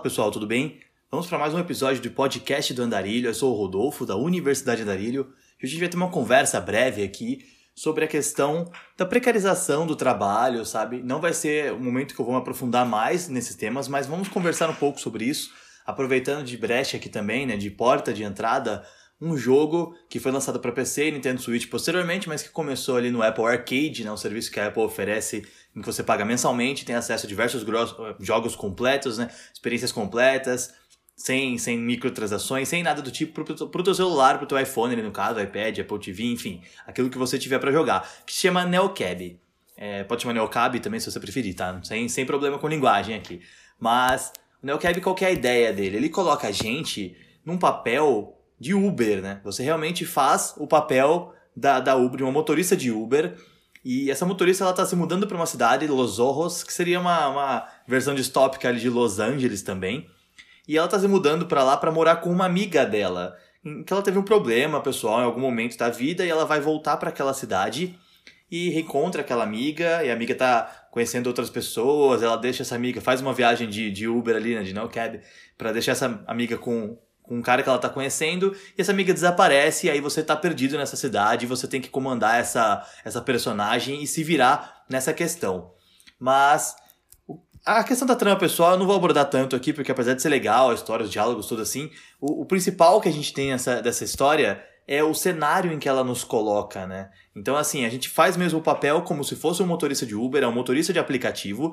pessoal, tudo bem? Vamos para mais um episódio do podcast do Andarilho. Eu sou o Rodolfo, da Universidade Andarilho. E hoje a gente vai ter uma conversa breve aqui sobre a questão da precarização do trabalho, sabe? Não vai ser o momento que eu vou me aprofundar mais nesses temas, mas vamos conversar um pouco sobre isso, aproveitando de brecha aqui também, né, de porta de entrada, um jogo que foi lançado para PC e Nintendo Switch posteriormente, mas que começou ali no Apple Arcade, né, um serviço que a Apple oferece em que você paga mensalmente, tem acesso a diversos jogos completos, né, experiências completas, sem, sem microtransações, sem nada do tipo pro, pro teu celular, pro teu iPhone, no caso, iPad, Apple TV, enfim, aquilo que você tiver para jogar, que se chama Neocab. É, pode chamar Neocab também se você preferir, tá? Sem, sem problema com linguagem aqui. Mas o Neocab, qual é a ideia dele? Ele coloca a gente num papel de Uber, né? Você realmente faz o papel da, da Uber, de uma motorista de Uber, e essa motorista ela tá se mudando para uma cidade, Los Ojos, que seria uma, uma versão distópica ali de Los Angeles também. E ela tá se mudando para lá para morar com uma amiga dela. Que ela teve um problema pessoal em algum momento da vida e ela vai voltar para aquela cidade e reencontra aquela amiga, e a amiga tá conhecendo outras pessoas, ela deixa essa amiga, faz uma viagem de, de Uber ali, né, de no cab, para deixar essa amiga com, com um cara que ela tá conhecendo, e essa amiga desaparece, e aí você tá perdido nessa cidade, você tem que comandar essa, essa personagem e se virar nessa questão. Mas a questão da trama pessoal eu não vou abordar tanto aqui, porque apesar de ser legal, a história, os diálogos, tudo assim, o, o principal que a gente tem nessa, dessa história é o cenário em que ela nos coloca, né? Então, assim, a gente faz mesmo o papel como se fosse um motorista de Uber, é um motorista de aplicativo,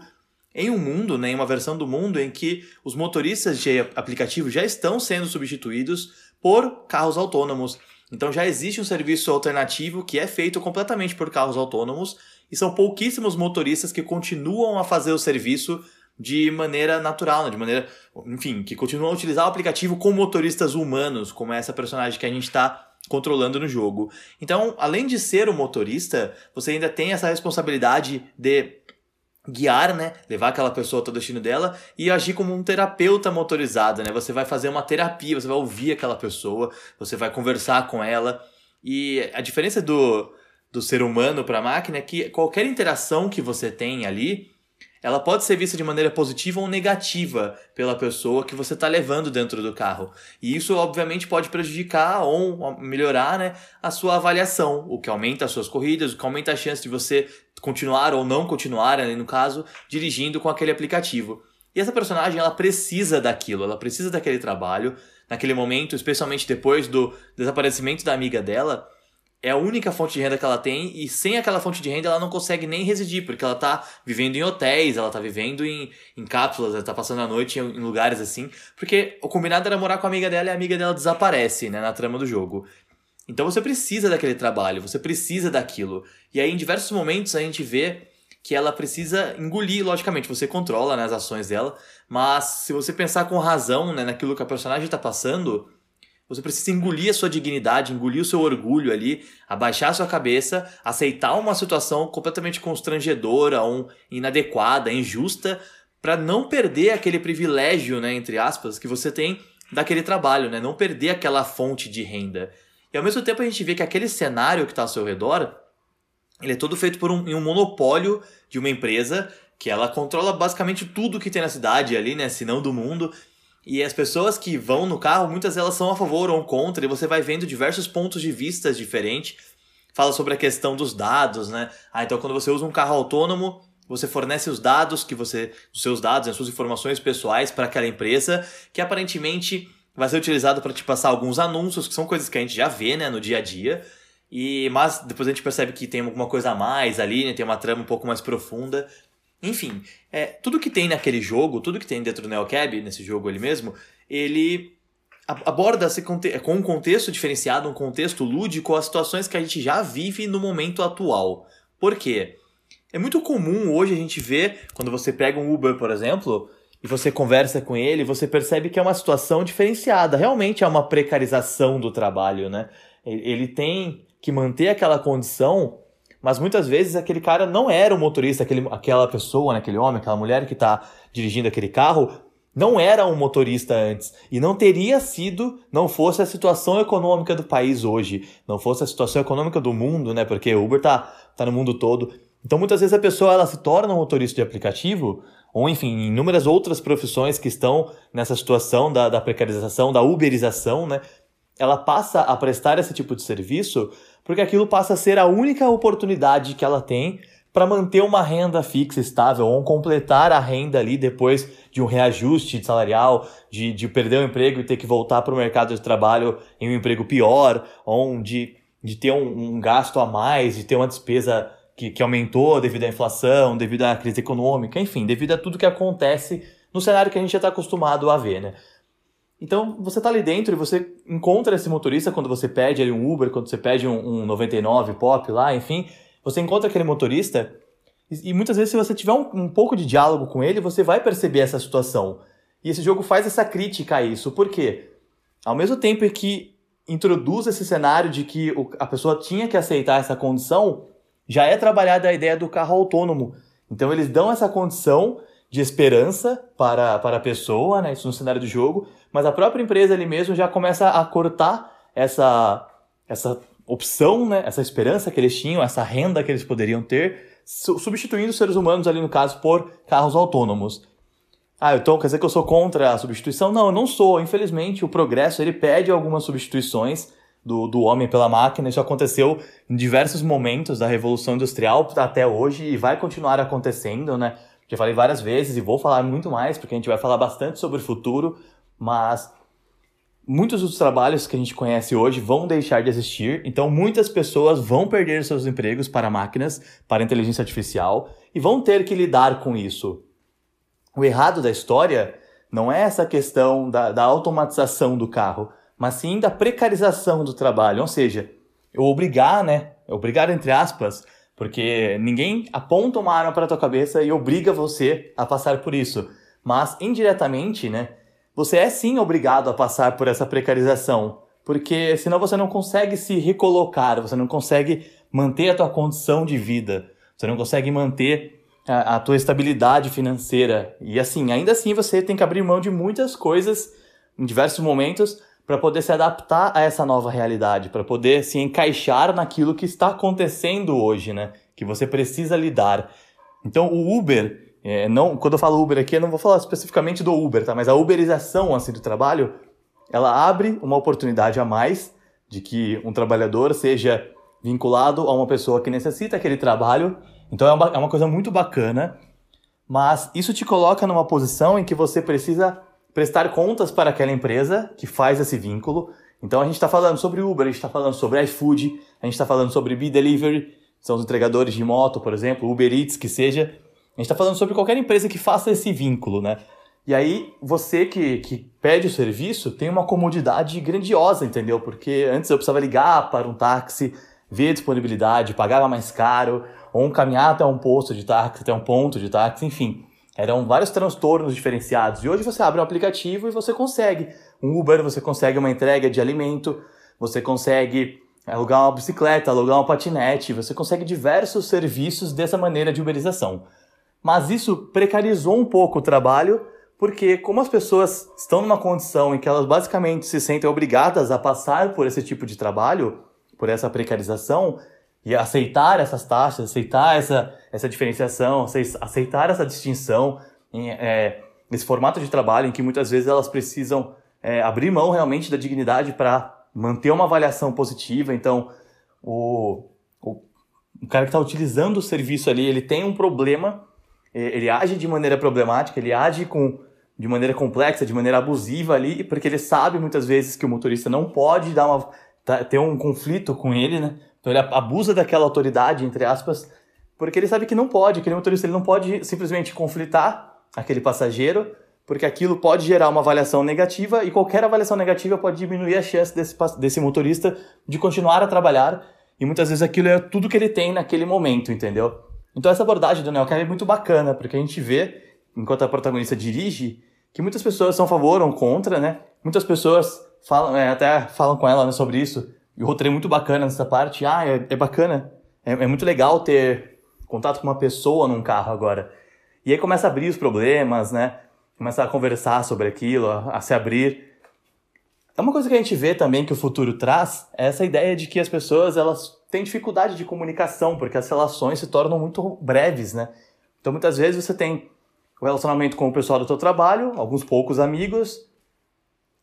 em um mundo, né, em uma versão do mundo em que os motoristas de aplicativo já estão sendo substituídos por carros autônomos. Então já existe um serviço alternativo que é feito completamente por carros autônomos e são pouquíssimos motoristas que continuam a fazer o serviço de maneira natural, né? de maneira, enfim, que continuam a utilizar o aplicativo com motoristas humanos, como é essa personagem que a gente está controlando no jogo. Então, além de ser o motorista, você ainda tem essa responsabilidade de guiar, né, levar aquela pessoa até o destino dela e agir como um terapeuta motorizado, né? Você vai fazer uma terapia, você vai ouvir aquela pessoa, você vai conversar com ela. E a diferença do do ser humano para a máquina é que qualquer interação que você tem ali, ela pode ser vista de maneira positiva ou negativa pela pessoa que você está levando dentro do carro. E isso, obviamente, pode prejudicar ou melhorar né, a sua avaliação, o que aumenta as suas corridas, o que aumenta a chance de você continuar ou não continuar, no caso, dirigindo com aquele aplicativo. E essa personagem, ela precisa daquilo, ela precisa daquele trabalho, naquele momento, especialmente depois do desaparecimento da amiga dela, é a única fonte de renda que ela tem e sem aquela fonte de renda ela não consegue nem residir, porque ela tá vivendo em hotéis, ela tá vivendo em, em cápsulas, ela tá passando a noite em, em lugares assim, porque o combinado era morar com a amiga dela e a amiga dela desaparece, né, na trama do jogo. Então você precisa daquele trabalho, você precisa daquilo. E aí em diversos momentos a gente vê que ela precisa engolir, logicamente, você controla né, as ações dela, mas se você pensar com razão né, naquilo que a personagem está passando, você precisa engolir a sua dignidade, engolir o seu orgulho ali, abaixar a sua cabeça, aceitar uma situação completamente constrangedora, um, inadequada, injusta, para não perder aquele privilégio, né, entre aspas, que você tem daquele trabalho, né? Não perder aquela fonte de renda. E ao mesmo tempo a gente vê que aquele cenário que está ao seu redor, ele é todo feito por um, um monopólio de uma empresa que ela controla basicamente tudo que tem na cidade ali, né? Se não do mundo. E as pessoas que vão no carro, muitas delas são a favor ou contra, e você vai vendo diversos pontos de vista diferentes. Fala sobre a questão dos dados, né? Ah, então quando você usa um carro autônomo, você fornece os dados que você, os seus dados, as suas informações pessoais para aquela empresa, que aparentemente vai ser utilizado para te passar alguns anúncios, que são coisas que a gente já vê, né, no dia a dia. E mas depois a gente percebe que tem alguma coisa a mais ali, né, tem uma trama um pouco mais profunda. Enfim, é, tudo que tem naquele jogo, tudo que tem dentro do NeoCab, nesse jogo ali mesmo, ele aborda com um contexto diferenciado, um contexto lúdico, as situações que a gente já vive no momento atual. Por quê? É muito comum hoje a gente ver, quando você pega um Uber, por exemplo, e você conversa com ele, você percebe que é uma situação diferenciada. Realmente é uma precarização do trabalho, né? Ele tem que manter aquela condição mas muitas vezes aquele cara não era o motorista, aquele, aquela pessoa, né, aquele homem, aquela mulher que está dirigindo aquele carro, não era um motorista antes. E não teria sido, não fosse a situação econômica do país hoje, não fosse a situação econômica do mundo, né? Porque o Uber tá, tá no mundo todo. Então muitas vezes a pessoa ela se torna um motorista de aplicativo ou enfim, inúmeras outras profissões que estão nessa situação da, da precarização, da uberização, né? Ela passa a prestar esse tipo de serviço porque aquilo passa a ser a única oportunidade que ela tem para manter uma renda fixa estável ou completar a renda ali depois de um reajuste salarial, de, de perder o emprego e ter que voltar para o mercado de trabalho em um emprego pior, ou de, de ter um, um gasto a mais, de ter uma despesa que, que aumentou devido à inflação, devido à crise econômica, enfim, devido a tudo que acontece no cenário que a gente já está acostumado a ver, né? Então, você está ali dentro e você encontra esse motorista quando você pede ali um Uber, quando você pede um, um 99 Pop lá, enfim, você encontra aquele motorista e, e muitas vezes, se você tiver um, um, pouco de diálogo com ele, você vai perceber essa situação. E esse jogo faz essa crítica a isso. Por quê? Ao mesmo tempo que introduz esse cenário de que o, a pessoa tinha que aceitar essa condição, já é trabalhada a ideia do carro autônomo. Então, eles dão essa condição de esperança para, para a pessoa, né? Isso no cenário do jogo, mas a própria empresa ali mesmo já começa a cortar essa, essa opção, né, essa esperança que eles tinham, essa renda que eles poderiam ter, substituindo os seres humanos ali no caso por carros autônomos. Ah, então quer dizer que eu sou contra a substituição? Não, eu não sou. Infelizmente, o progresso ele pede algumas substituições do, do homem pela máquina. Isso aconteceu em diversos momentos da Revolução Industrial até hoje e vai continuar acontecendo, né? Já falei várias vezes e vou falar muito mais, porque a gente vai falar bastante sobre o futuro, mas muitos dos trabalhos que a gente conhece hoje vão deixar de existir, então muitas pessoas vão perder seus empregos para máquinas, para inteligência artificial e vão ter que lidar com isso. O errado da história não é essa questão da, da automatização do carro, mas sim da precarização do trabalho, ou seja, eu obrigar, né? Obrigar entre aspas, porque ninguém aponta uma arma para a tua cabeça e obriga você a passar por isso, mas indiretamente, né? você é sim obrigado a passar por essa precarização, porque senão você não consegue se recolocar, você não consegue manter a tua condição de vida, você não consegue manter a, a tua estabilidade financeira. E assim, ainda assim você tem que abrir mão de muitas coisas em diversos momentos para poder se adaptar a essa nova realidade, para poder se encaixar naquilo que está acontecendo hoje, né? Que você precisa lidar. Então, o Uber é, não, quando eu falo Uber aqui, eu não vou falar especificamente do Uber, tá? Mas a uberização assim, do trabalho, ela abre uma oportunidade a mais de que um trabalhador seja vinculado a uma pessoa que necessita aquele trabalho. Então é uma, é uma coisa muito bacana, mas isso te coloca numa posição em que você precisa prestar contas para aquela empresa que faz esse vínculo. Então a gente está falando sobre Uber, a gente está falando sobre iFood, a gente está falando sobre B-Delivery, são os entregadores de moto, por exemplo, Uber Eats, que seja. A gente está falando sobre qualquer empresa que faça esse vínculo, né? E aí, você que, que pede o serviço tem uma comodidade grandiosa, entendeu? Porque antes eu precisava ligar para um táxi, ver a disponibilidade, pagava mais caro, ou caminhar até um posto de táxi, até um ponto de táxi, enfim. Eram vários transtornos diferenciados. E hoje você abre um aplicativo e você consegue. Um Uber, você consegue uma entrega de alimento, você consegue alugar uma bicicleta, alugar um patinete, você consegue diversos serviços dessa maneira de uberização. Mas isso precarizou um pouco o trabalho, porque como as pessoas estão numa condição em que elas basicamente se sentem obrigadas a passar por esse tipo de trabalho, por essa precarização, e aceitar essas taxas, aceitar essa, essa diferenciação, aceitar essa distinção, em, é, formato de trabalho em que muitas vezes elas precisam é, abrir mão realmente da dignidade para manter uma avaliação positiva. Então, o, o, o cara que está utilizando o serviço ali, ele tem um problema ele age de maneira problemática, ele age com, de maneira complexa, de maneira abusiva ali, porque ele sabe muitas vezes que o motorista não pode dar uma, tá, ter um conflito com ele, né? Então ele abusa daquela autoridade, entre aspas, porque ele sabe que não pode, aquele motorista ele não pode simplesmente conflitar aquele passageiro, porque aquilo pode gerar uma avaliação negativa e qualquer avaliação negativa pode diminuir a chance desse, desse motorista de continuar a trabalhar e muitas vezes aquilo é tudo que ele tem naquele momento, entendeu? Então essa abordagem do Neocare é muito bacana, porque a gente vê, enquanto a protagonista dirige, que muitas pessoas são a favor ou contra, né? Muitas pessoas falam, é, até falam com ela né, sobre isso. E o roteiro é muito bacana nessa parte. Ah, é, é bacana. É, é, muito legal ter contato com uma pessoa num carro agora. E aí começa a abrir os problemas, né? Começa a conversar sobre aquilo, a, a se abrir. É uma coisa que a gente vê também que o futuro traz, é essa ideia de que as pessoas, elas tem dificuldade de comunicação, porque as relações se tornam muito breves, né? Então muitas vezes você tem o relacionamento com o pessoal do teu trabalho, alguns poucos amigos,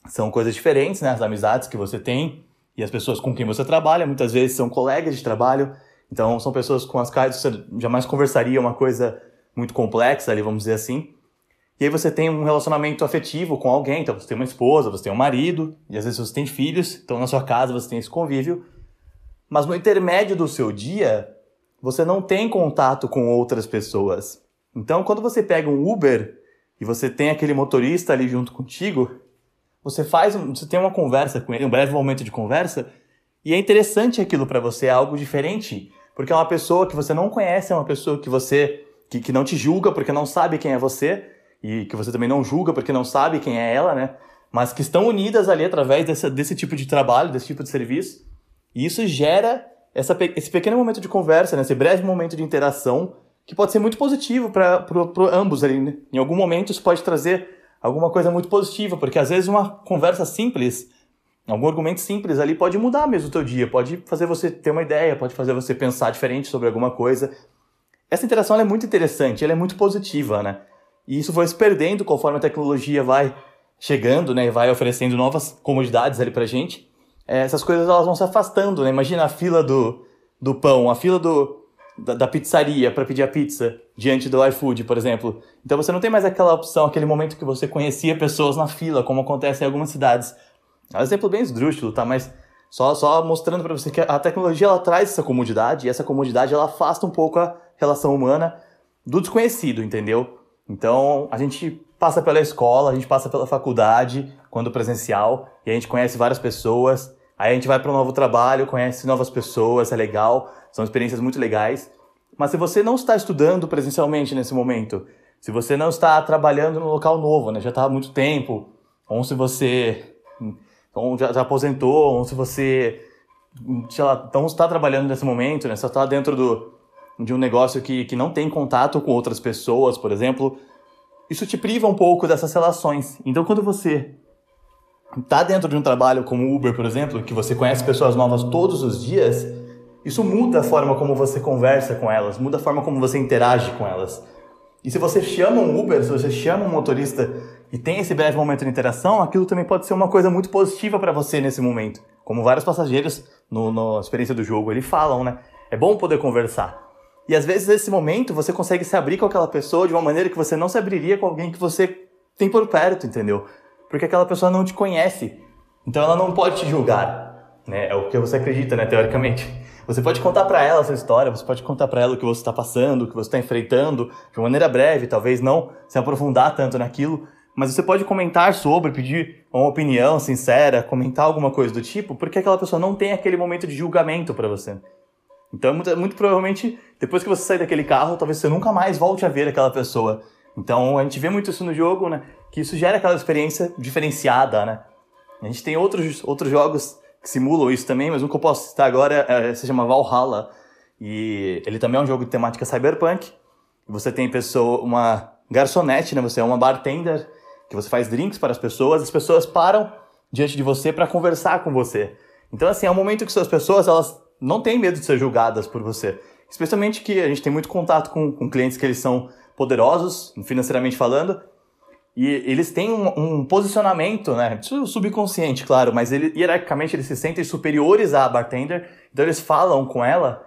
são coisas diferentes, né? As amizades que você tem e as pessoas com quem você trabalha, muitas vezes são colegas de trabalho, então são pessoas com as quais você jamais conversaria uma coisa muito complexa ali, vamos dizer assim. E aí você tem um relacionamento afetivo com alguém, então você tem uma esposa, você tem um marido, e às vezes você tem filhos, então na sua casa você tem esse convívio. Mas no intermédio do seu dia, você não tem contato com outras pessoas. Então quando você pega um Uber e você tem aquele motorista ali junto contigo, você faz, você tem uma conversa com ele, um breve momento de conversa, e é interessante aquilo para você, é algo diferente, porque é uma pessoa que você não conhece, é uma pessoa que você que, que não te julga porque não sabe quem é você e que você também não julga porque não sabe quem é ela, né? Mas que estão unidas ali através desse, desse tipo de trabalho, desse tipo de serviço. E isso gera essa, esse pequeno momento de conversa, né? esse breve momento de interação, que pode ser muito positivo para ambos ali. Né? Em algum momento isso pode trazer alguma coisa muito positiva, porque às vezes uma conversa simples, algum argumento simples ali pode mudar mesmo o teu dia, pode fazer você ter uma ideia, pode fazer você pensar diferente sobre alguma coisa. Essa interação é muito interessante, ela é muito positiva, né? E isso vai se perdendo conforme a tecnologia vai chegando, né, e vai oferecendo novas comodidades ali pra gente. É, essas coisas elas vão se afastando, né? Imagina a fila do, do pão, a fila do, da, da pizzaria para pedir a pizza diante do iFood, por exemplo. Então você não tem mais aquela opção, aquele momento que você conhecia pessoas na fila, como acontece em algumas cidades. É um exemplo bem esdrúxulo, tá? Mas só, só mostrando para você que a tecnologia ela traz essa comodidade e essa comodidade ela afasta um pouco a relação humana do desconhecido, entendeu? Então a gente passa pela escola, a gente passa pela faculdade, quando presencial, e a gente conhece várias pessoas. Aí a gente vai para um novo trabalho, conhece novas pessoas, é legal, são experiências muito legais. Mas se você não está estudando presencialmente nesse momento, se você não está trabalhando no local novo, né, já está há muito tempo, ou se você ou já, já aposentou, ou se você lá, não está trabalhando nesse momento, né, só está dentro do, de um negócio que, que não tem contato com outras pessoas, por exemplo, isso te priva um pouco dessas relações. Então, quando você está dentro de um trabalho como Uber, por exemplo, que você conhece pessoas novas todos os dias, isso muda a forma como você conversa com elas, muda a forma como você interage com elas. E se você chama um Uber, se você chama um motorista e tem esse breve momento de interação, aquilo também pode ser uma coisa muito positiva para você nesse momento. Como vários passageiros no, na experiência do jogo, eles falam, né? É bom poder conversar. E às vezes nesse momento você consegue se abrir com aquela pessoa de uma maneira que você não se abriria com alguém que você tem por perto, entendeu? Porque aquela pessoa não te conhece. Então ela não pode te julgar, né? É o que você acredita, né, teoricamente. Você pode contar para ela a sua história, você pode contar para ela o que você está passando, o que você está enfrentando, de maneira breve, talvez não se aprofundar tanto naquilo, mas você pode comentar sobre, pedir uma opinião sincera, comentar alguma coisa do tipo, porque aquela pessoa não tem aquele momento de julgamento para você. Então, muito, muito, provavelmente, depois que você sair daquele carro, talvez você nunca mais volte a ver aquela pessoa. Então, a gente vê muito isso no jogo, né? Que isso gera aquela experiência diferenciada, né? A gente tem outros, outros jogos que simulam isso também, mas um que eu posso citar agora é, se chama Valhalla. E ele também é um jogo de temática cyberpunk. Você tem pessoa, uma garçonete, né? Você é uma bartender que você faz drinks para as pessoas. As pessoas param diante de você para conversar com você. Então, assim, é um momento que suas pessoas elas não têm medo de ser julgadas por você. Especialmente que a gente tem muito contato com, com clientes que eles são poderosos, financeiramente falando, e eles têm um, um, posicionamento, né? Subconsciente, claro, mas ele, hierarquicamente eles se sentem superiores à bartender, então eles falam com ela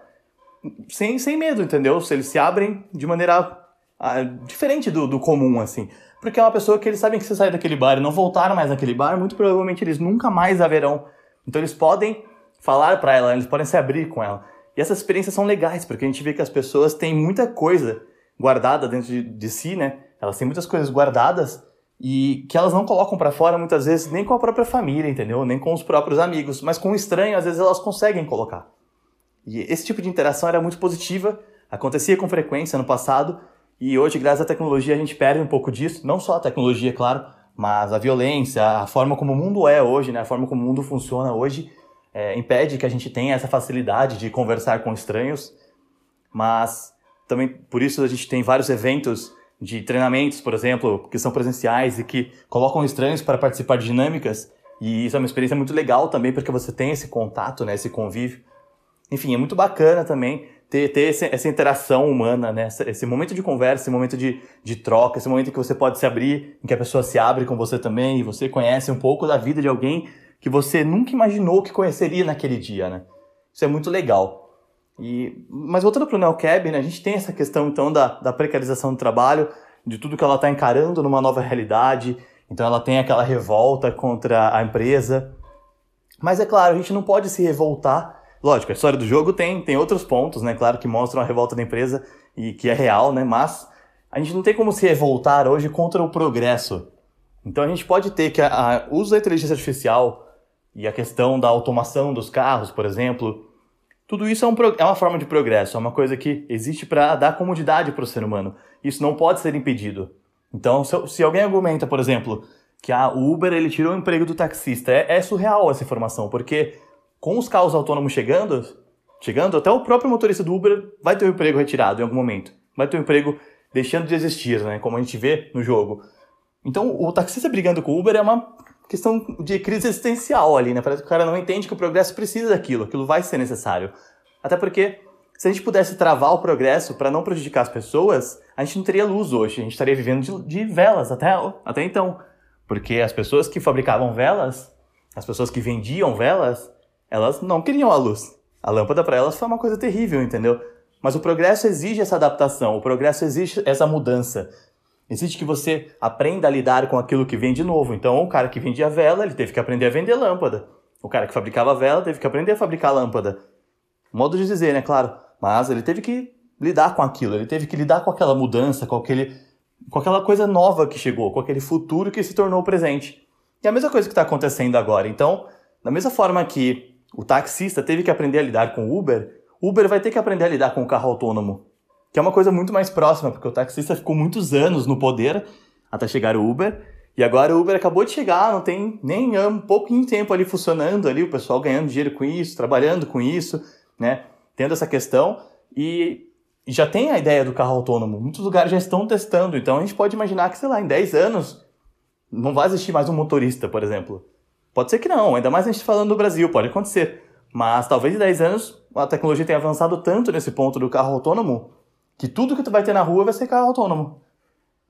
sem, sem medo, entendeu? Eles se abrem de maneira ah, diferente do, do comum, assim. Porque é uma pessoa que eles sabem que se sair daquele bar e não voltar mais naquele bar, muito provavelmente eles nunca mais haverão. Então eles podem falar para ela, eles podem se abrir com ela. E essas experiências são legais, porque a gente vê que as pessoas têm muita coisa guardada dentro de, de si, né? Elas têm muitas coisas guardadas e que elas não colocam para fora muitas vezes nem com a própria família, entendeu? Nem com os próprios amigos, mas com o estranho às vezes elas conseguem colocar. E esse tipo de interação era muito positiva, acontecia com frequência no passado e hoje, graças à tecnologia, a gente perde um pouco disso, não só a tecnologia, claro, mas a violência, a forma como o mundo é hoje, né? A forma como o mundo funciona hoje é, impede que a gente tenha essa facilidade de conversar com estranhos, mas também por isso a gente tem vários eventos de treinamentos, por exemplo, que são presenciais e que colocam estranhos para participar de dinâmicas. E isso é uma experiência muito legal também, porque você tem esse contato, né, esse convívio. Enfim, é muito bacana também ter, ter esse, essa interação humana, né? Esse momento de conversa, esse momento de, de troca, esse momento em que você pode se abrir, em que a pessoa se abre com você também, e você conhece um pouco da vida de alguém que você nunca imaginou que conheceria naquele dia, né? Isso é muito legal. E, mas voltando para o NeoCab, né, a gente tem essa questão então da, da precarização do trabalho, de tudo que ela está encarando numa nova realidade. Então ela tem aquela revolta contra a empresa. Mas é claro, a gente não pode se revoltar. Lógico, a história do jogo tem, tem outros pontos, né? Claro que mostram a revolta da empresa e que é real, né? Mas a gente não tem como se revoltar hoje contra o progresso. Então a gente pode ter que o uso da inteligência artificial e a questão da automação dos carros, por exemplo, tudo isso é, um, é uma forma de progresso, é uma coisa que existe para dar comodidade para o ser humano. Isso não pode ser impedido. Então, se, se, alguém argumenta, por exemplo, que a Uber ele tirou o emprego do taxista, é, é surreal essa informação, porque com os carros autônomos chegando, chegando, até o próprio motorista do Uber vai ter o emprego retirado em algum momento. Vai ter o emprego deixando de existir, né? Como a gente vê no jogo. Então, o taxista brigando com o Uber é uma questão de crise existencial ali, né? Parece que o cara não entende que o progresso precisa daquilo, aquilo vai ser necessário. Até porque, se a gente pudesse travar o progresso para não prejudicar as pessoas, a gente não teria luz hoje, a gente estaria vivendo de, de velas até, até então. Porque as pessoas que fabricavam velas, as pessoas que vendiam velas, elas não queriam a luz. A lâmpada para elas foi uma coisa terrível, entendeu? Mas o progresso exige essa adaptação, o progresso exige essa mudança. Exige que você aprenda a lidar com aquilo que vem de novo. Então, o cara que vendia vela, ele teve que aprender a vender lâmpada. O cara que fabricava vela teve que aprender a fabricar lâmpada. Modo de dizer, né? Claro. Mas ele teve que lidar com aquilo, ele teve que lidar com aquela mudança, com, aquele, com aquela coisa nova que chegou, com aquele futuro que se tornou presente. E a mesma coisa que está acontecendo agora. Então, da mesma forma que o taxista teve que aprender a lidar com o Uber, Uber vai ter que aprender a lidar com o carro autônomo que é uma coisa muito mais próxima, porque o taxista ficou muitos anos no poder até chegar o Uber, e agora o Uber acabou de chegar, não tem nem um pouquinho tempo ali funcionando ali, o pessoal ganhando dinheiro com isso, trabalhando com isso, né? Tendo essa questão e já tem a ideia do carro autônomo. Muitos lugares já estão testando, então a gente pode imaginar que, sei lá, em 10 anos não vai existir mais um motorista, por exemplo. Pode ser que não, ainda mais a gente falando do Brasil, pode acontecer. Mas talvez em 10 anos a tecnologia tenha avançado tanto nesse ponto do carro autônomo que tudo que tu vai ter na rua vai ser carro autônomo.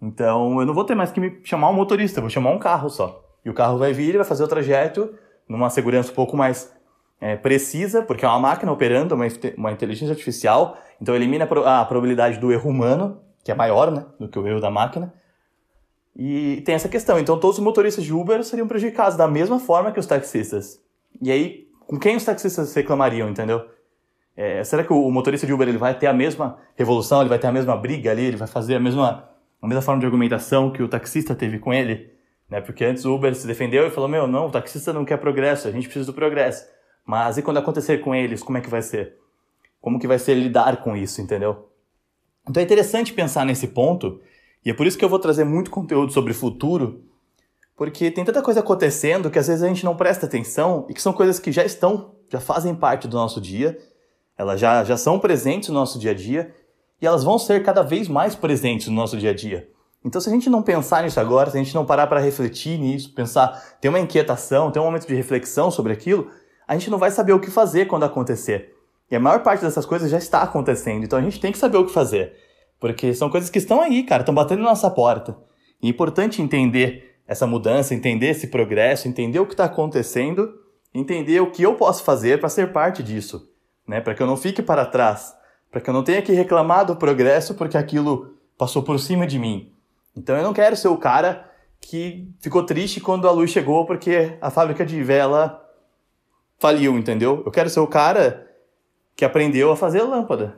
Então eu não vou ter mais que me chamar um motorista, vou chamar um carro só. E o carro vai vir vai fazer o trajeto numa segurança um pouco mais é, precisa, porque é uma máquina operando, uma, uma inteligência artificial, então elimina a, a probabilidade do erro humano, que é maior né, do que o erro da máquina. E tem essa questão. Então todos os motoristas de Uber seriam prejudicados da mesma forma que os taxistas. E aí, com quem os taxistas reclamariam, entendeu? É, será que o motorista de Uber ele vai ter a mesma revolução, ele vai ter a mesma briga ali, ele vai fazer a mesma, a mesma forma de argumentação que o taxista teve com ele? Né? Porque antes o Uber se defendeu e falou: Meu, não, o taxista não quer progresso, a gente precisa do progresso. Mas e quando acontecer com eles, como é que vai ser? Como que vai ser lidar com isso, entendeu? Então é interessante pensar nesse ponto, e é por isso que eu vou trazer muito conteúdo sobre futuro, porque tem tanta coisa acontecendo que às vezes a gente não presta atenção e que são coisas que já estão, já fazem parte do nosso dia elas já, já são presentes no nosso dia a dia e elas vão ser cada vez mais presentes no nosso dia a dia. Então, se a gente não pensar nisso agora, se a gente não parar para refletir nisso, pensar, ter uma inquietação, ter um momento de reflexão sobre aquilo, a gente não vai saber o que fazer quando acontecer. E a maior parte dessas coisas já está acontecendo, então a gente tem que saber o que fazer. Porque são coisas que estão aí, cara, estão batendo na nossa porta. E é importante entender essa mudança, entender esse progresso, entender o que está acontecendo, entender o que eu posso fazer para ser parte disso né? Para que eu não fique para trás, para que eu não tenha que reclamar do progresso porque aquilo passou por cima de mim. Então eu não quero ser o cara que ficou triste quando a luz chegou porque a fábrica de vela faliu, entendeu? Eu quero ser o cara que aprendeu a fazer lâmpada.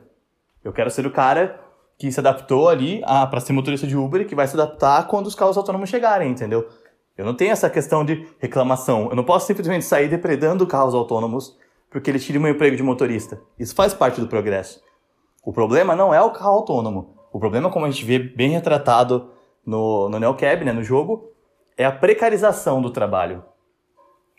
Eu quero ser o cara que se adaptou ali para ser motorista de Uber que vai se adaptar quando os carros autônomos chegarem, entendeu? Eu não tenho essa questão de reclamação. Eu não posso simplesmente sair depredando carros autônomos porque ele tira o meu emprego de motorista. Isso faz parte do progresso. O problema não é o carro autônomo. O problema, como a gente vê bem retratado no, no NeoCab, né, no jogo, é a precarização do trabalho.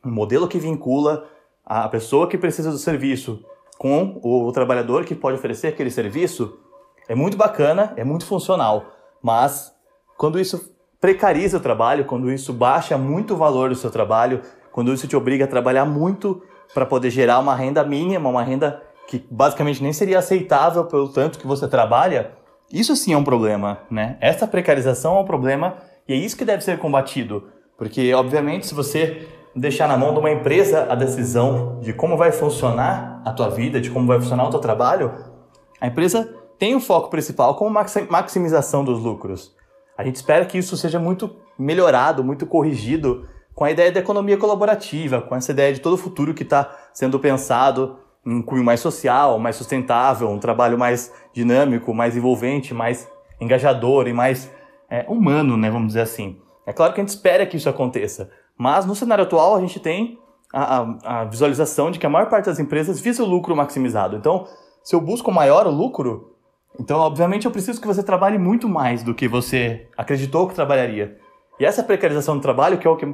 Um modelo que vincula a pessoa que precisa do serviço com o trabalhador que pode oferecer aquele serviço é muito bacana, é muito funcional, mas quando isso precariza o trabalho, quando isso baixa muito o valor do seu trabalho, quando isso te obriga a trabalhar muito para poder gerar uma renda mínima, uma renda que basicamente nem seria aceitável pelo tanto que você trabalha, isso sim é um problema, né? Essa precarização é um problema e é isso que deve ser combatido. Porque, obviamente, se você deixar na mão de uma empresa a decisão de como vai funcionar a tua vida, de como vai funcionar o teu trabalho, a empresa tem o foco principal como maximização dos lucros. A gente espera que isso seja muito melhorado, muito corrigido com a ideia da economia colaborativa, com essa ideia de todo o futuro que está sendo pensado um cunho mais social, mais sustentável, um trabalho mais dinâmico, mais envolvente, mais engajador e mais é, humano, né, vamos dizer assim. É claro que a gente espera que isso aconteça, mas no cenário atual a gente tem a, a, a visualização de que a maior parte das empresas visa o lucro maximizado. Então, se eu busco maior lucro, então obviamente eu preciso que você trabalhe muito mais do que você acreditou que trabalharia. E essa precarização do trabalho que é o que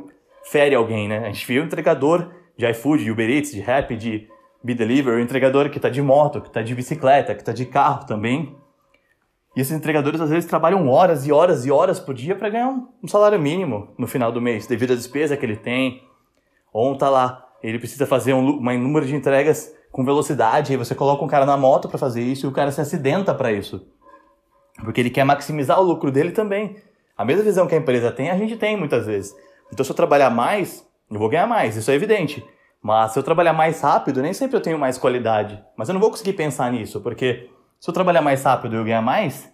fere alguém, né? A gente viu o entregador de iFood, de Uber Eats, de Rap, de Be Deliver, o entregador que está de moto, que está de bicicleta, que está de carro também. E esses entregadores às vezes trabalham horas e horas e horas por dia para ganhar um, salário mínimo no final do mês, devido à despesa que ele tem. Ou tá lá, ele precisa fazer um, um número de entregas com velocidade, aí você coloca um cara na moto para fazer isso e o cara se acidenta para isso. Porque ele quer maximizar o lucro dele também. A mesma visão que a empresa tem, a gente tem muitas vezes. Então se eu trabalhar mais, eu vou ganhar mais, isso é evidente. Mas se eu trabalhar mais rápido, nem sempre eu tenho mais qualidade. Mas eu não vou conseguir pensar nisso, porque se eu trabalhar mais rápido e eu ganhar mais,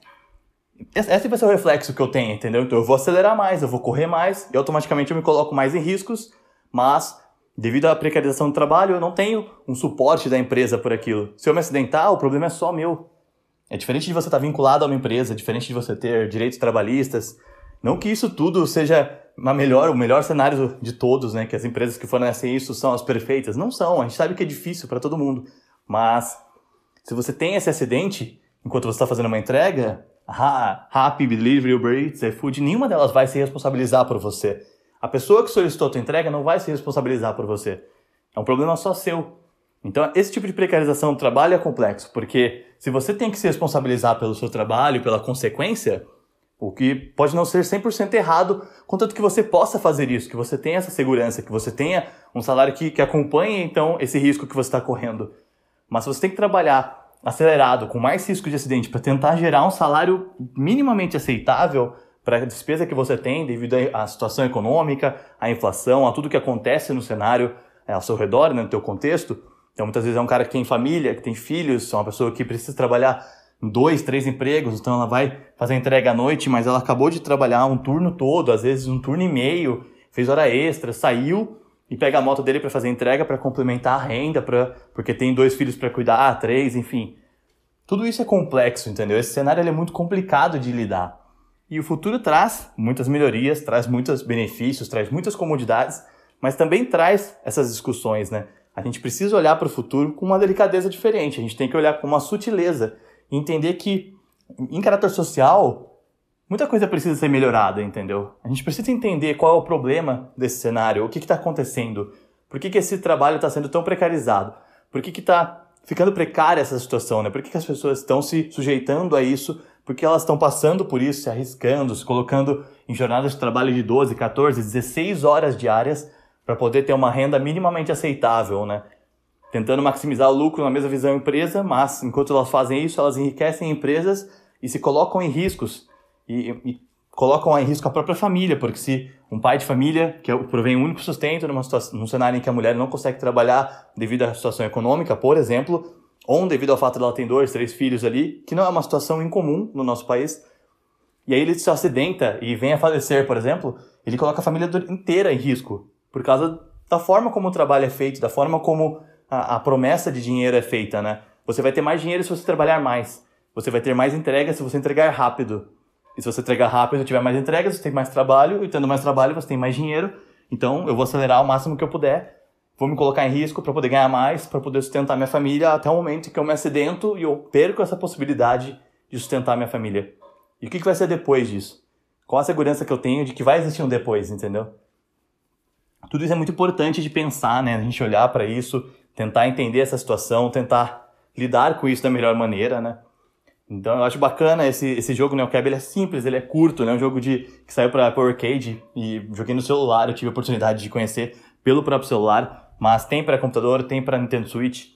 esse vai ser o reflexo que eu tenho, entendeu? Então eu vou acelerar mais, eu vou correr mais, e automaticamente eu me coloco mais em riscos, mas devido à precarização do trabalho, eu não tenho um suporte da empresa por aquilo. Se eu me acidentar, o problema é só meu. É diferente de você estar vinculado a uma empresa, é diferente de você ter direitos trabalhistas. Não que isso tudo seja uma melhor, o melhor cenário de todos, né? Que as empresas que fornecem isso são as perfeitas. Não são, a gente sabe que é difícil para todo mundo. Mas se você tem esse acidente enquanto você está fazendo uma entrega, Rappi, Delivery, Uber Eats, iFood, nenhuma delas vai se responsabilizar por você. A pessoa que solicitou a tua entrega não vai se responsabilizar por você. É um problema só seu. Então, esse tipo de precarização do trabalho é complexo, porque se você tem que se responsabilizar pelo seu trabalho, pela consequência, o que pode não ser 100% errado, contanto que você possa fazer isso, que você tenha essa segurança, que você tenha um salário que, que acompanhe, então, esse risco que você está correndo. Mas você tem que trabalhar acelerado, com mais risco de acidente, para tentar gerar um salário minimamente aceitável para a despesa que você tem devido à situação econômica, à inflação, a tudo que acontece no cenário é, ao seu redor, né, no teu contexto. Então, muitas vezes é um cara que tem família, que tem filhos, é uma pessoa que precisa trabalhar dois, três empregos, então ela vai fazer entrega à noite, mas ela acabou de trabalhar um turno todo, às vezes um turno e meio, fez hora extra, saiu e pega a moto dele para fazer entrega para complementar a renda, pra, porque tem dois filhos para cuidar, três, enfim. Tudo isso é complexo, entendeu? Esse cenário é muito complicado de lidar. E o futuro traz muitas melhorias, traz muitos benefícios, traz muitas comodidades, mas também traz essas discussões, né? A gente precisa olhar para o futuro com uma delicadeza diferente, a gente tem que olhar com uma sutileza entender que, em caráter social, muita coisa precisa ser melhorada, entendeu? A gente precisa entender qual é o problema desse cenário, o que está acontecendo, por que, que esse trabalho está sendo tão precarizado, por que está ficando precária essa situação, né? Por que, que as pessoas estão se sujeitando a isso, porque elas estão passando por isso, se arriscando, se colocando em jornadas de trabalho de 12, 14, 16 horas diárias para poder ter uma renda minimamente aceitável, né? Tentando maximizar o lucro na mesma visão empresa, mas enquanto elas fazem isso, elas enriquecem empresas e se colocam em riscos. E, e colocam em risco a própria família, porque se um pai de família que é provém um único sustento numa situação, num cenário em que a mulher não consegue trabalhar devido à situação econômica, por exemplo, ou devido ao fato de ela ter dois, três filhos ali, que não é uma situação incomum no nosso país, e aí ele se acidenta e vem a falecer, por exemplo, ele coloca a família inteira em risco, por causa da forma como o trabalho é feito, da forma como a, a promessa de dinheiro é feita, né? Você vai ter mais dinheiro se você trabalhar mais. Você vai ter mais entregas se você entregar rápido. E se você entregar rápido tiver mais entregas, você tem mais trabalho. E tendo mais trabalho, você tem mais dinheiro. Então, eu vou acelerar o máximo que eu puder. Vou me colocar em risco para poder ganhar mais, para poder sustentar minha família até o momento que eu me acidento e eu perco essa possibilidade de sustentar minha família. E o que, que vai ser depois disso? Qual a segurança que eu tenho de que vai existir um depois, entendeu? Tudo isso é muito importante de pensar, né? A gente olhar para isso tentar entender essa situação, tentar lidar com isso da melhor maneira, né? Então eu acho bacana esse, esse jogo, né? O Cab ele é simples, ele é curto, né? É um jogo de, que saiu para Apple Arcade e joguei no celular, eu tive a oportunidade de conhecer pelo próprio celular, mas tem para computador, tem para Nintendo Switch.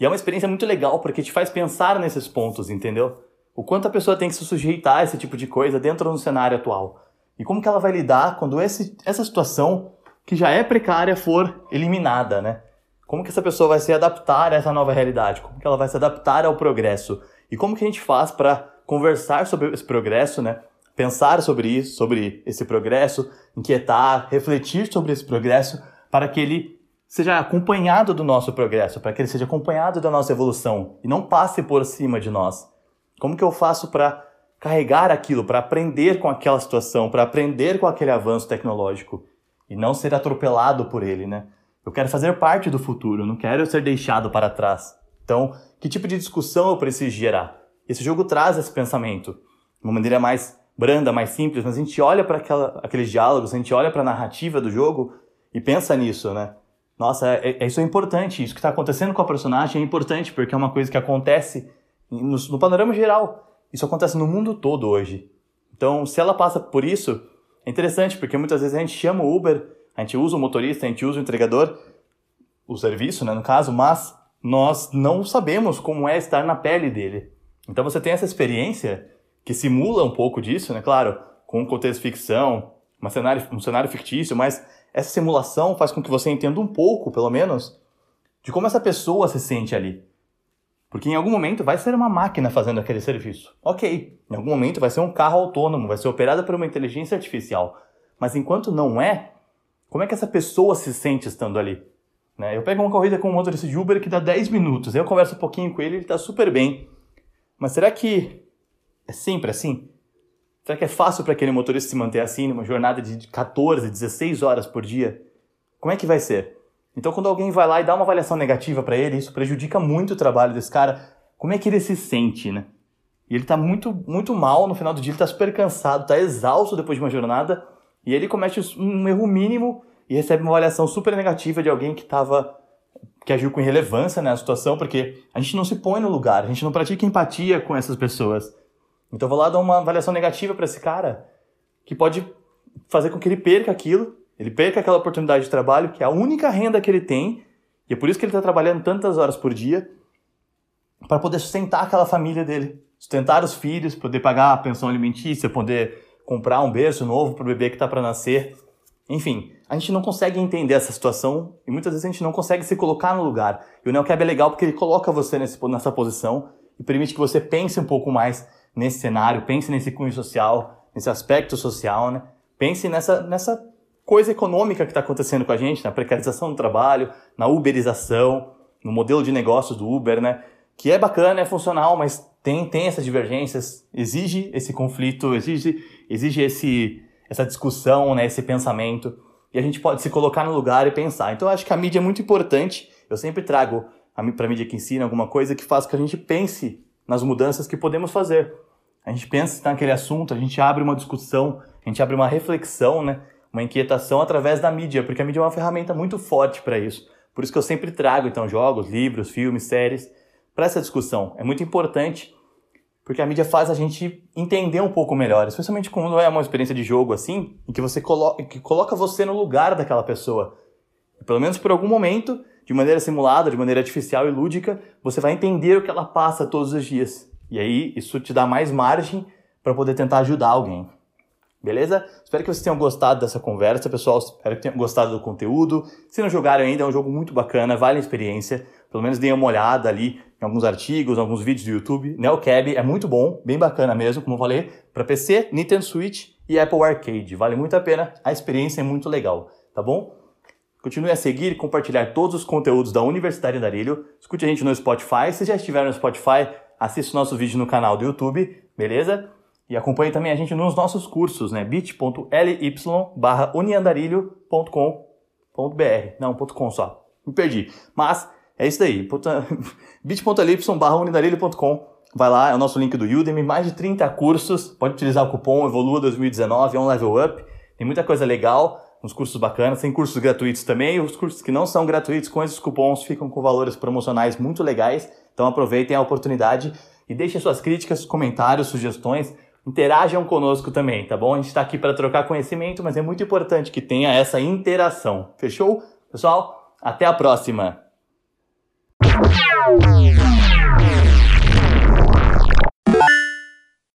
E é uma experiência muito legal porque te faz pensar nesses pontos, entendeu? O quanto a pessoa tem que se sujeitar a esse tipo de coisa dentro do cenário atual. E como que ela vai lidar quando esse, essa situação, que já é precária, for eliminada, né? Como que essa pessoa vai se adaptar a essa nova realidade? Como que ela vai se adaptar ao progresso? E como que a gente faz para conversar sobre esse progresso, né? Pensar sobre isso, sobre esse progresso, inquietar, refletir sobre esse progresso para que ele seja acompanhado do nosso progresso, para que ele seja acompanhado da nossa evolução e não passe por cima de nós. Como que eu faço para carregar aquilo, para aprender com aquela situação, para aprender com aquele avanço tecnológico e não ser atropelado por ele, né? Eu quero fazer parte do futuro, não quero ser deixado para trás. Então, que tipo de discussão eu preciso gerar? Esse jogo traz esse pensamento de uma maneira mais branda, mais simples, mas a gente olha para aqueles diálogos, a gente olha para a narrativa do jogo e pensa nisso, né? Nossa, é, é, isso é importante. Isso que está acontecendo com a personagem é importante porque é uma coisa que acontece no, no panorama geral. Isso acontece no mundo todo hoje. Então, se ela passa por isso, é interessante porque muitas vezes a gente chama o Uber, a gente usa o motorista, a gente usa o entregador, o serviço, né, no caso, mas nós não sabemos como é estar na pele dele. Então você tem essa experiência que simula um pouco disso, né? Claro, com um contexto ficção, cenário, um cenário fictício, mas essa simulação faz com que você entenda um pouco, pelo menos, de como essa pessoa se sente ali. Porque em algum momento vai ser uma máquina fazendo aquele serviço. Ok, em algum momento vai ser um carro autônomo, vai ser operado por uma inteligência artificial. Mas enquanto não é, como é que essa pessoa se sente estando ali? Né? Eu pego uma corrida com um motorista de Uber que dá 10 minutos, eu converso um pouquinho com ele, ele está super bem. Mas será que é sempre assim? Será que é fácil para aquele motorista se manter assim numa jornada de 14, 16 horas por dia? Como é que vai ser? Então, quando alguém vai lá e dá uma avaliação negativa para ele, isso prejudica muito o trabalho desse cara. Como é que ele se sente, né? E ele tá muito, muito mal no final do dia, ele tá super cansado, tá exausto depois de uma jornada, e ele comete um erro mínimo e recebe uma avaliação super negativa de alguém que tava que agiu com irrelevância na situação, porque a gente não se põe no lugar, a gente não pratica empatia com essas pessoas. Então eu vou lá dar uma avaliação negativa para esse cara, que pode fazer com que ele perca aquilo, ele perca aquela oportunidade de trabalho, que é a única renda que ele tem, e é por isso que ele está trabalhando tantas horas por dia, para poder sustentar aquela família dele, sustentar os filhos, poder pagar a pensão alimentícia, poder comprar um berço novo para o bebê que está para nascer. Enfim, a gente não consegue entender essa situação e muitas vezes a gente não consegue se colocar no lugar. E o NeoCab é legal porque ele coloca você nesse, nessa posição e permite que você pense um pouco mais nesse cenário, pense nesse cunho social, nesse aspecto social, né? Pense nessa, nessa coisa econômica que está acontecendo com a gente, na precarização do trabalho, na uberização, no modelo de negócios do Uber, né? Que é bacana, é funcional, mas tem, tem essas divergências, exige esse conflito, exige, exige esse, essa discussão, né? Esse pensamento. E a gente pode se colocar no lugar e pensar. Então eu acho que a mídia é muito importante. Eu sempre trago para a mídia que ensina alguma coisa que faz que a gente pense nas mudanças que podemos fazer. A gente pensa naquele assunto, a gente abre uma discussão, a gente abre uma reflexão, né? uma inquietação através da mídia, porque a mídia é uma ferramenta muito forte para isso. Por isso que eu sempre trago então jogos, livros, filmes, séries para essa discussão. É muito importante porque a mídia faz a gente entender um pouco melhor, especialmente quando é uma experiência de jogo assim, em que você coloca, que coloca você no lugar daquela pessoa. Pelo menos por algum momento, de maneira simulada, de maneira artificial e lúdica, você vai entender o que ela passa todos os dias. E aí isso te dá mais margem para poder tentar ajudar alguém. Beleza? Espero que vocês tenham gostado dessa conversa, pessoal. Espero que tenham gostado do conteúdo. Se não jogaram ainda, é um jogo muito bacana, vale a experiência. Pelo menos deem uma olhada ali em alguns artigos, em alguns vídeos do YouTube. NeoCab é muito bom, bem bacana mesmo, como eu falei, para PC, Nintendo Switch e Apple Arcade. Vale muito a pena, a experiência é muito legal, tá bom? Continue a seguir e compartilhar todos os conteúdos da Universidade Darilho. Escute a gente no Spotify. Se já estiver no Spotify, assista o nosso vídeo no canal do YouTube, beleza? E acompanhe também a gente nos nossos cursos, né? bit.ly barra uniandarilho.com.br. Não, .com só. Me perdi. Mas é isso daí. bit.ly barra uniandarilho.com. Vai lá, é o nosso link do Udemy. Mais de 30 cursos. Pode utilizar o cupom Evolua 2019, é um level up. Tem muita coisa legal, uns cursos bacanas. Tem cursos gratuitos também. Os cursos que não são gratuitos com esses cupons ficam com valores promocionais muito legais. Então aproveitem a oportunidade e deixem suas críticas, comentários, sugestões interajam conosco também, tá bom? A gente está aqui para trocar conhecimento, mas é muito importante que tenha essa interação. Fechou? Pessoal, até a próxima! Yeah.